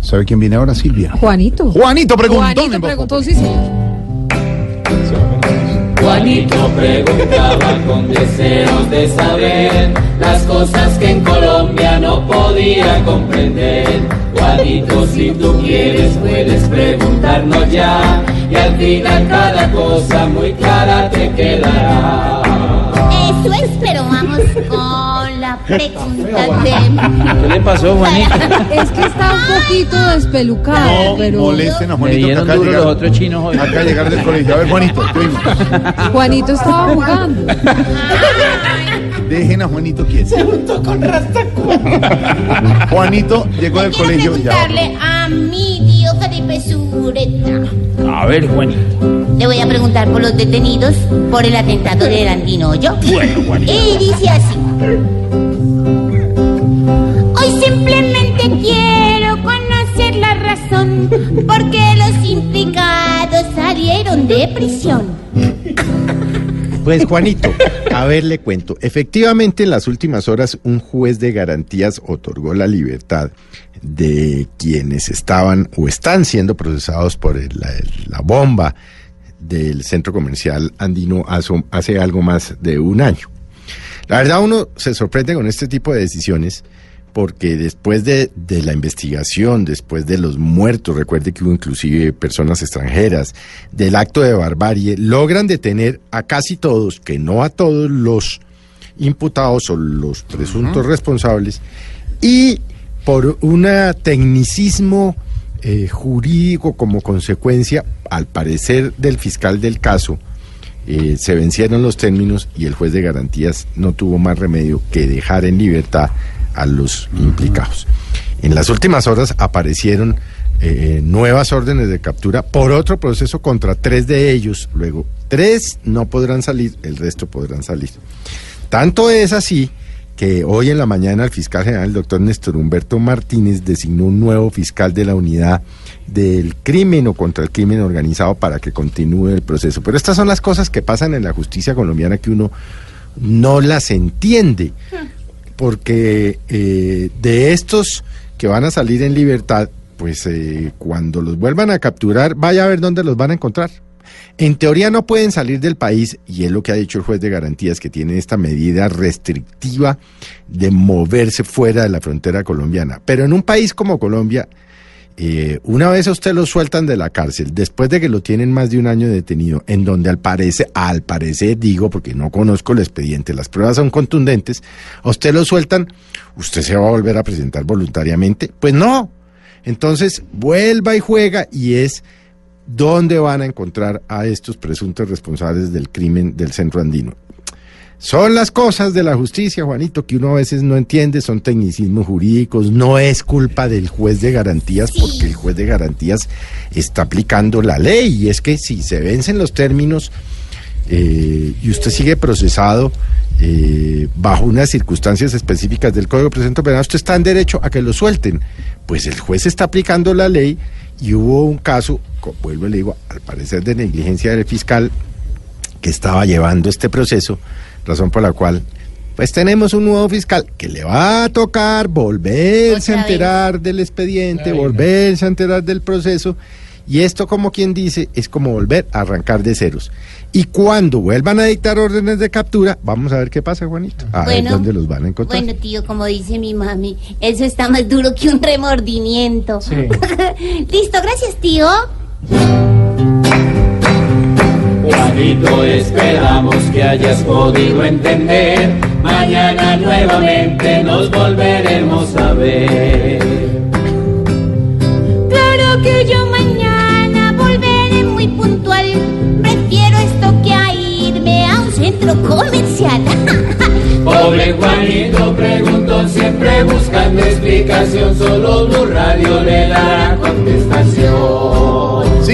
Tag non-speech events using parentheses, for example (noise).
¿Sabe quién viene ahora, Silvia? Juanito. Juanito preguntó. Juanito preguntó, sí, señor. Juanito preguntaba con deseos de saber las cosas que en Colombia no podía comprender. Juanito, si tú quieres puedes preguntarnos ya y al final cada cosa muy clara te quedará. Eso es, pero vamos con de... ¿Qué le pasó, Juanito? (laughs) Es que está un poquito despelucado, No pero molesten a Le Juanito que dieron acá duro llegar, los otros chinos hoy. acá llegar del colegio. A ver, Juanito, primo. Juanito estaba jugando. Dejen a Juanito quieto. Se juntó con Juanito llegó del Quiero colegio ya. preguntarle a mi tío Felipe Sureta. A ver, Juanito. Le voy a preguntar por los detenidos por el atentado del Andino yo. Bueno, Juanito. Y dice así. Pues Juanito, a ver le cuento. Efectivamente, en las últimas horas un juez de garantías otorgó la libertad de quienes estaban o están siendo procesados por la, la bomba del centro comercial andino hace algo más de un año. La verdad uno se sorprende con este tipo de decisiones porque después de, de la investigación, después de los muertos, recuerde que hubo inclusive personas extranjeras, del acto de barbarie, logran detener a casi todos, que no a todos los imputados o los presuntos responsables, y por un tecnicismo eh, jurídico como consecuencia, al parecer del fiscal del caso, eh, se vencieron los términos y el juez de garantías no tuvo más remedio que dejar en libertad a los implicados. En las últimas horas aparecieron eh, nuevas órdenes de captura por otro proceso contra tres de ellos. Luego, tres no podrán salir, el resto podrán salir. Tanto es así que hoy en la mañana el fiscal general, el doctor Néstor Humberto Martínez, designó un nuevo fiscal de la unidad del crimen o contra el crimen organizado para que continúe el proceso. Pero estas son las cosas que pasan en la justicia colombiana que uno no las entiende, porque eh, de estos que van a salir en libertad, pues eh, cuando los vuelvan a capturar, vaya a ver dónde los van a encontrar. En teoría no pueden salir del país y es lo que ha dicho el juez de garantías que tiene esta medida restrictiva de moverse fuera de la frontera colombiana. Pero en un país como Colombia, eh, una vez usted lo sueltan de la cárcel, después de que lo tienen más de un año detenido, en donde al parecer, al parecer digo, porque no conozco el expediente, las pruebas son contundentes, usted lo sueltan, ¿usted se va a volver a presentar voluntariamente? Pues no. Entonces, vuelva y juega y es dónde van a encontrar a estos presuntos responsables del crimen del centro andino. Son las cosas de la justicia, Juanito, que uno a veces no entiende, son tecnicismos jurídicos, no es culpa del juez de garantías, porque el juez de garantías está aplicando la ley, y es que si se vencen los términos eh, y usted sigue procesado eh, bajo unas circunstancias específicas del Código de Penal, usted está en derecho a que lo suelten. Pues el juez está aplicando la ley y hubo un caso, vuelvo y le digo, al parecer de negligencia del fiscal que estaba llevando este proceso, razón por la cual pues tenemos un nuevo fiscal que le va a tocar volverse a enterar del expediente, volverse a enterar del proceso. Y esto, como quien dice, es como volver a arrancar de ceros. Y cuando vuelvan a dictar órdenes de captura, vamos a ver qué pasa, Juanito. A ver Bueno, dónde los van a encontrar. Bueno, tío, como dice mi mami, eso está más duro que un remordimiento. (laughs) Listo, gracias, tío. Juanito, esperamos que hayas podido entender. Mañana nuevamente nos volveremos a ver. Claro que yo mañana volveré muy puntual. Prefiero esto que a irme a un centro comercial. (laughs) Pobre Juanito preguntó siempre buscando explicación, solo Blue Radio le dará contestación.